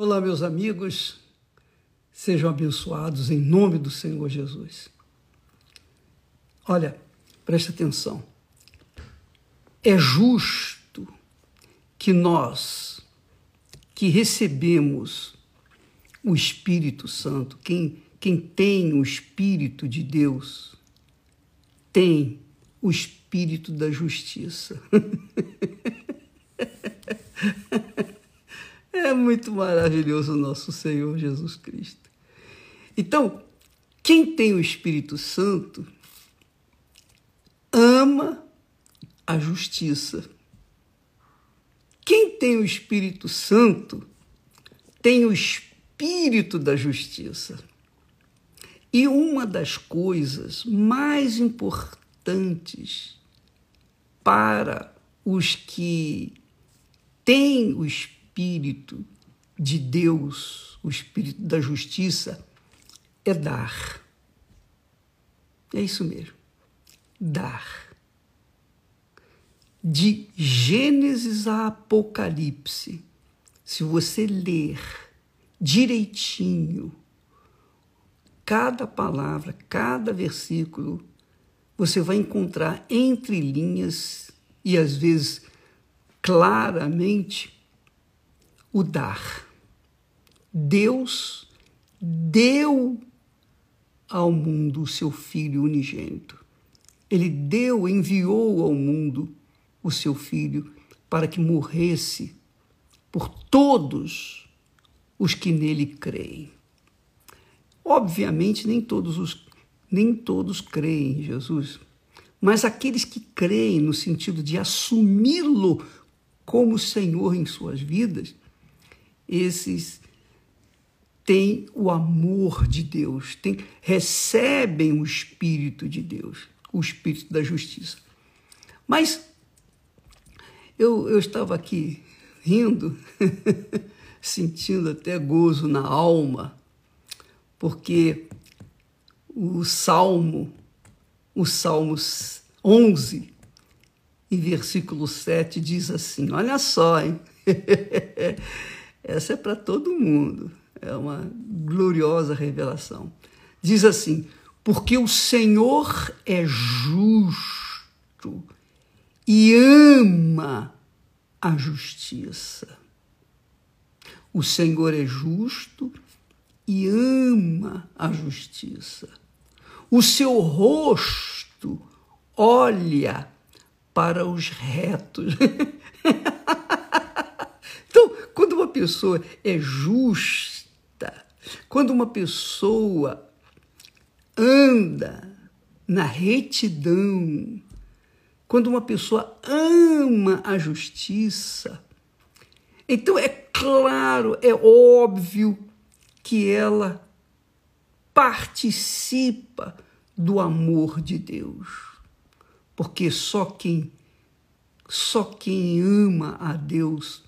Olá, meus amigos, sejam abençoados em nome do Senhor Jesus. Olha, preste atenção. É justo que nós, que recebemos o Espírito Santo, quem, quem tem o Espírito de Deus, tem o Espírito da justiça. É muito maravilhoso o nosso Senhor Jesus Cristo. Então, quem tem o Espírito Santo ama a justiça. Quem tem o Espírito Santo tem o espírito da justiça. E uma das coisas mais importantes para os que têm o Espírito Espírito de Deus, o Espírito da justiça, é dar. É isso mesmo. Dar. De Gênesis a Apocalipse, se você ler direitinho cada palavra, cada versículo, você vai encontrar entre linhas e às vezes claramente o dar. Deus deu ao mundo o seu Filho unigênito. Ele deu, enviou ao mundo o seu Filho para que morresse por todos os que nele creem. Obviamente, nem todos os nem todos creem em Jesus, mas aqueles que creem no sentido de assumi-lo como Senhor em suas vidas, esses têm o amor de Deus, têm, recebem o Espírito de Deus, o Espírito da justiça. Mas eu, eu estava aqui rindo, sentindo até gozo na alma, porque o Salmo, o Salmo 11, e versículo 7 diz assim: olha só, hein? Essa é para todo mundo. É uma gloriosa revelação. Diz assim: porque o Senhor é justo e ama a justiça. O Senhor é justo e ama a justiça. O seu rosto olha para os retos. pessoa é justa, quando uma pessoa anda na retidão, quando uma pessoa ama a justiça, então é claro, é óbvio que ela participa do amor de Deus. Porque só quem só quem ama a Deus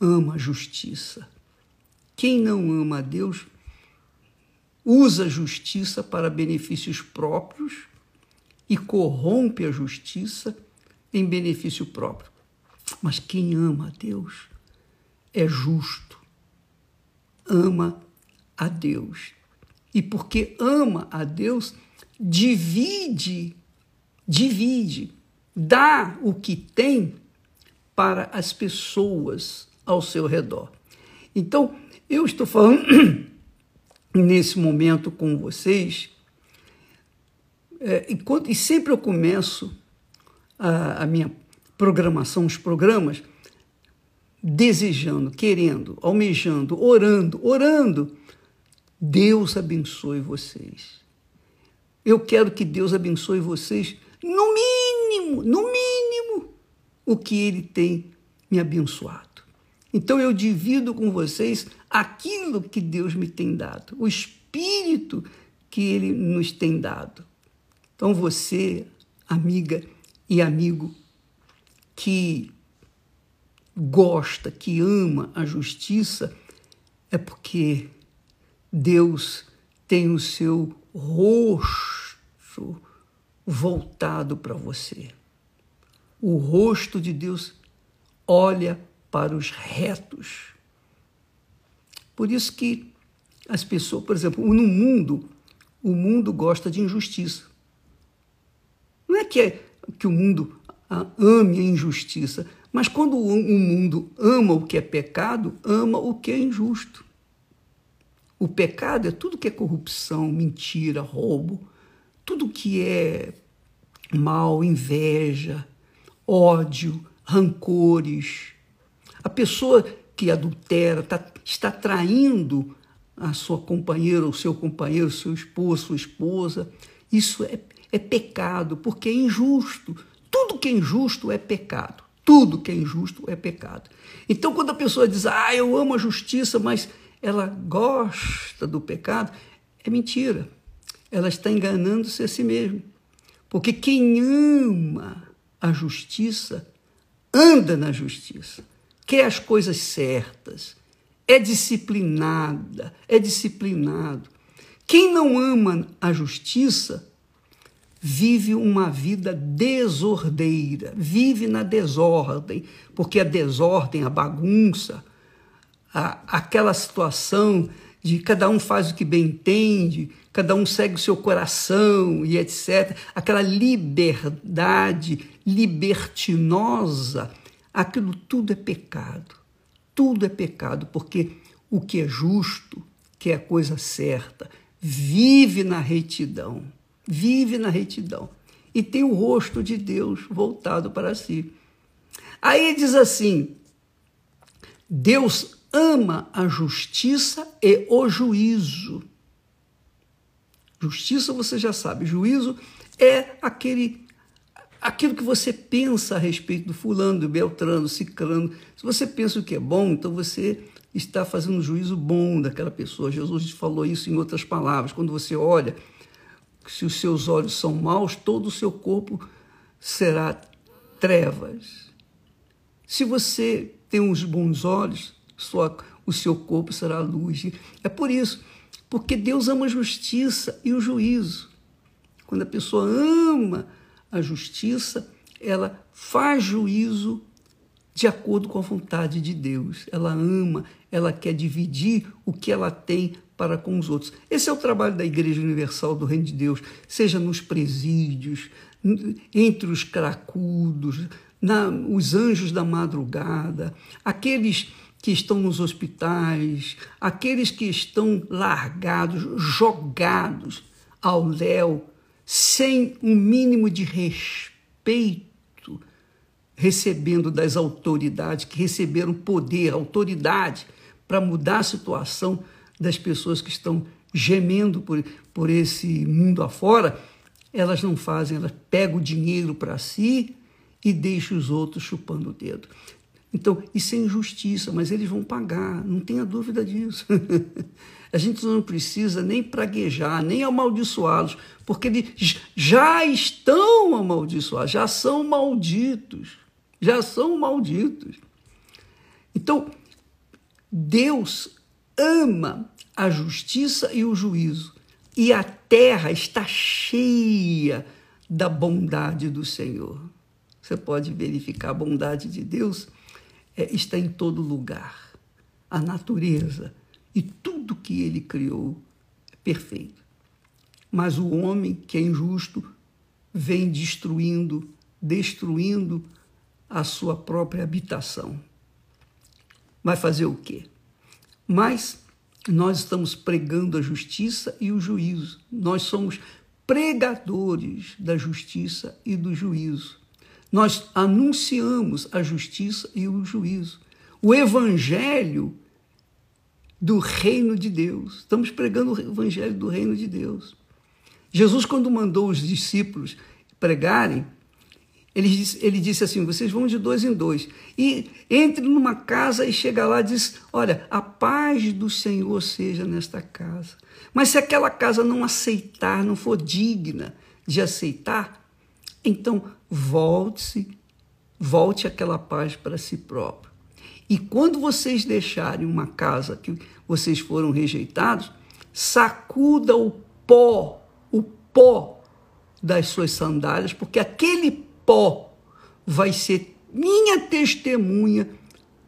ama a justiça. Quem não ama a Deus usa a justiça para benefícios próprios e corrompe a justiça em benefício próprio. Mas quem ama a Deus é justo, ama a Deus. E porque ama a Deus, divide, divide, dá o que tem para as pessoas ao seu redor. Então, eu estou falando nesse momento com vocês, é, e, e, sempre eu começo a, a minha programação, os programas, desejando, querendo, almejando, orando, orando. Deus abençoe vocês. Eu quero que Deus abençoe vocês no mínimo, no mínimo, o que Ele tem me abençoado. Então eu divido com vocês aquilo que Deus me tem dado, o espírito que ele nos tem dado. Então você, amiga e amigo que gosta, que ama a justiça, é porque Deus tem o seu rosto voltado para você. O rosto de Deus olha para os retos. Por isso que as pessoas, por exemplo, no mundo, o mundo gosta de injustiça. Não é que, é, que o mundo ame a injustiça, mas quando o mundo ama o que é pecado, ama o que é injusto. O pecado é tudo que é corrupção, mentira, roubo, tudo que é mal, inveja, ódio, rancores. A pessoa que adultera tá, está traindo a sua companheira, o seu companheiro, o seu esposo, sua esposa. Isso é, é pecado, porque é injusto. Tudo que é injusto é pecado. Tudo que é injusto é pecado. Então, quando a pessoa diz, ah, eu amo a justiça, mas ela gosta do pecado, é mentira. Ela está enganando-se a si mesma. Porque quem ama a justiça, anda na justiça, quer as coisas certas, é disciplinada, é disciplinado. Quem não ama a justiça vive uma vida desordeira, vive na desordem, porque a desordem, a bagunça, a, aquela situação de cada um faz o que bem entende, cada um segue o seu coração e etc. Aquela liberdade libertinosa, aquilo tudo é pecado. Tudo é pecado, porque o que é justo, que é a coisa certa, vive na retidão vive na retidão e tem o rosto de Deus voltado para si. Aí diz assim: Deus ama a justiça e o juízo. Justiça você já sabe, juízo é aquele aquilo que você pensa a respeito do fulano, do beltrano, ciclano. Se você pensa o que é bom, então você está fazendo um juízo bom daquela pessoa. Jesus falou isso em outras palavras. Quando você olha se os seus olhos são maus, todo o seu corpo será trevas. Se você tem uns bons olhos, sua, o seu corpo será luz. É por isso, porque Deus ama a justiça e o juízo. Quando a pessoa ama a justiça, ela faz juízo de acordo com a vontade de Deus. Ela ama, ela quer dividir o que ela tem para com os outros. Esse é o trabalho da Igreja Universal do Reino de Deus, seja nos presídios, entre os cracudos, na, os anjos da madrugada, aqueles que estão nos hospitais, aqueles que estão largados, jogados ao léu, sem um mínimo de respeito, recebendo das autoridades, que receberam poder, autoridade, para mudar a situação das pessoas que estão gemendo por, por esse mundo afora, elas não fazem, elas pegam o dinheiro para si e deixam os outros chupando o dedo. Então, isso é injustiça, mas eles vão pagar, não tenha dúvida disso. A gente não precisa nem praguejar, nem amaldiçoá-los, porque eles já estão amaldiçoados, já são malditos, já são malditos. Então, Deus ama a justiça e o juízo, e a terra está cheia da bondade do Senhor. Você pode verificar a bondade de Deus é, está em todo lugar. A natureza e tudo que ele criou é perfeito. Mas o homem que é injusto vem destruindo, destruindo a sua própria habitação. Vai fazer o quê? Mas nós estamos pregando a justiça e o juízo. Nós somos pregadores da justiça e do juízo. Nós anunciamos a justiça e o juízo. O evangelho do reino de Deus. Estamos pregando o evangelho do reino de Deus. Jesus, quando mandou os discípulos pregarem, ele disse, ele disse assim: vocês vão de dois em dois. E entre numa casa e chega lá e diz: Olha, a paz do Senhor seja nesta casa. Mas se aquela casa não aceitar, não for digna de aceitar, então volte-se, volte aquela paz para si próprio. E quando vocês deixarem uma casa que vocês foram rejeitados, sacuda o pó, o pó das suas sandálias, porque aquele pó vai ser minha testemunha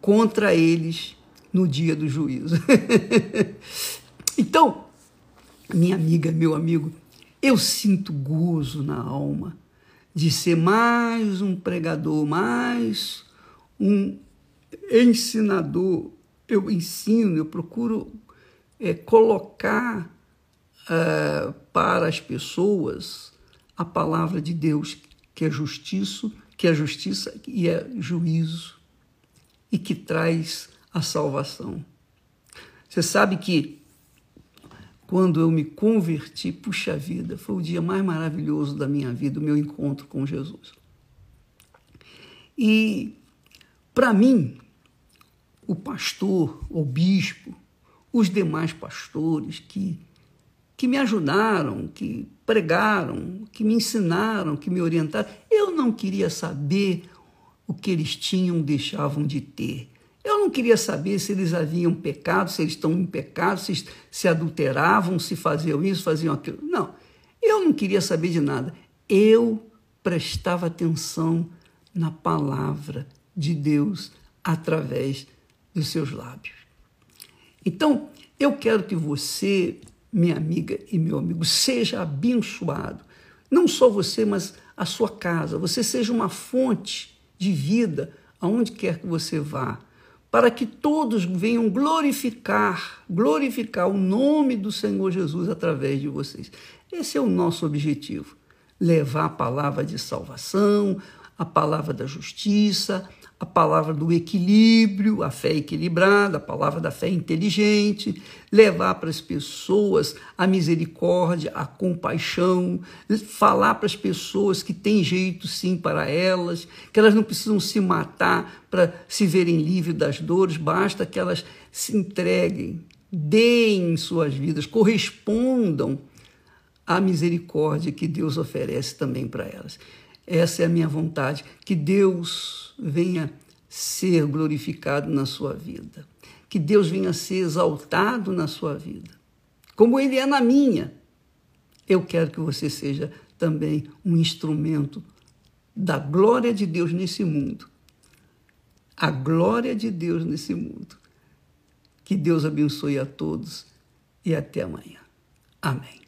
contra eles no dia do juízo. então, minha amiga, meu amigo, eu sinto gozo na alma de ser mais um pregador, mais um ensinador. Eu ensino, eu procuro é, colocar é, para as pessoas a palavra de Deus, que é justiça, que é justiça e é juízo, e que traz a salvação. Você sabe que quando eu me converti, puxa vida, foi o dia mais maravilhoso da minha vida, o meu encontro com Jesus. E, para mim, o pastor, o bispo, os demais pastores que, que me ajudaram, que pregaram, que me ensinaram, que me orientaram, eu não queria saber o que eles tinham, deixavam de ter. Eu não queria saber se eles haviam pecado, se eles estão em pecado, se se adulteravam, se faziam isso, faziam aquilo. Não, eu não queria saber de nada. Eu prestava atenção na palavra de Deus através dos seus lábios. Então, eu quero que você, minha amiga e meu amigo, seja abençoado. Não só você, mas a sua casa. Você seja uma fonte de vida aonde quer que você vá para que todos venham glorificar, glorificar o nome do Senhor Jesus através de vocês. Esse é o nosso objetivo: levar a palavra de salvação, a palavra da justiça, a palavra do equilíbrio, a fé equilibrada, a palavra da fé inteligente, levar para as pessoas a misericórdia, a compaixão, falar para as pessoas que tem jeito sim para elas, que elas não precisam se matar para se verem livres das dores, basta que elas se entreguem, deem suas vidas, correspondam à misericórdia que Deus oferece também para elas. Essa é a minha vontade, que Deus venha ser glorificado na sua vida, que Deus venha ser exaltado na sua vida, como Ele é na minha. Eu quero que você seja também um instrumento da glória de Deus nesse mundo. A glória de Deus nesse mundo. Que Deus abençoe a todos e até amanhã. Amém.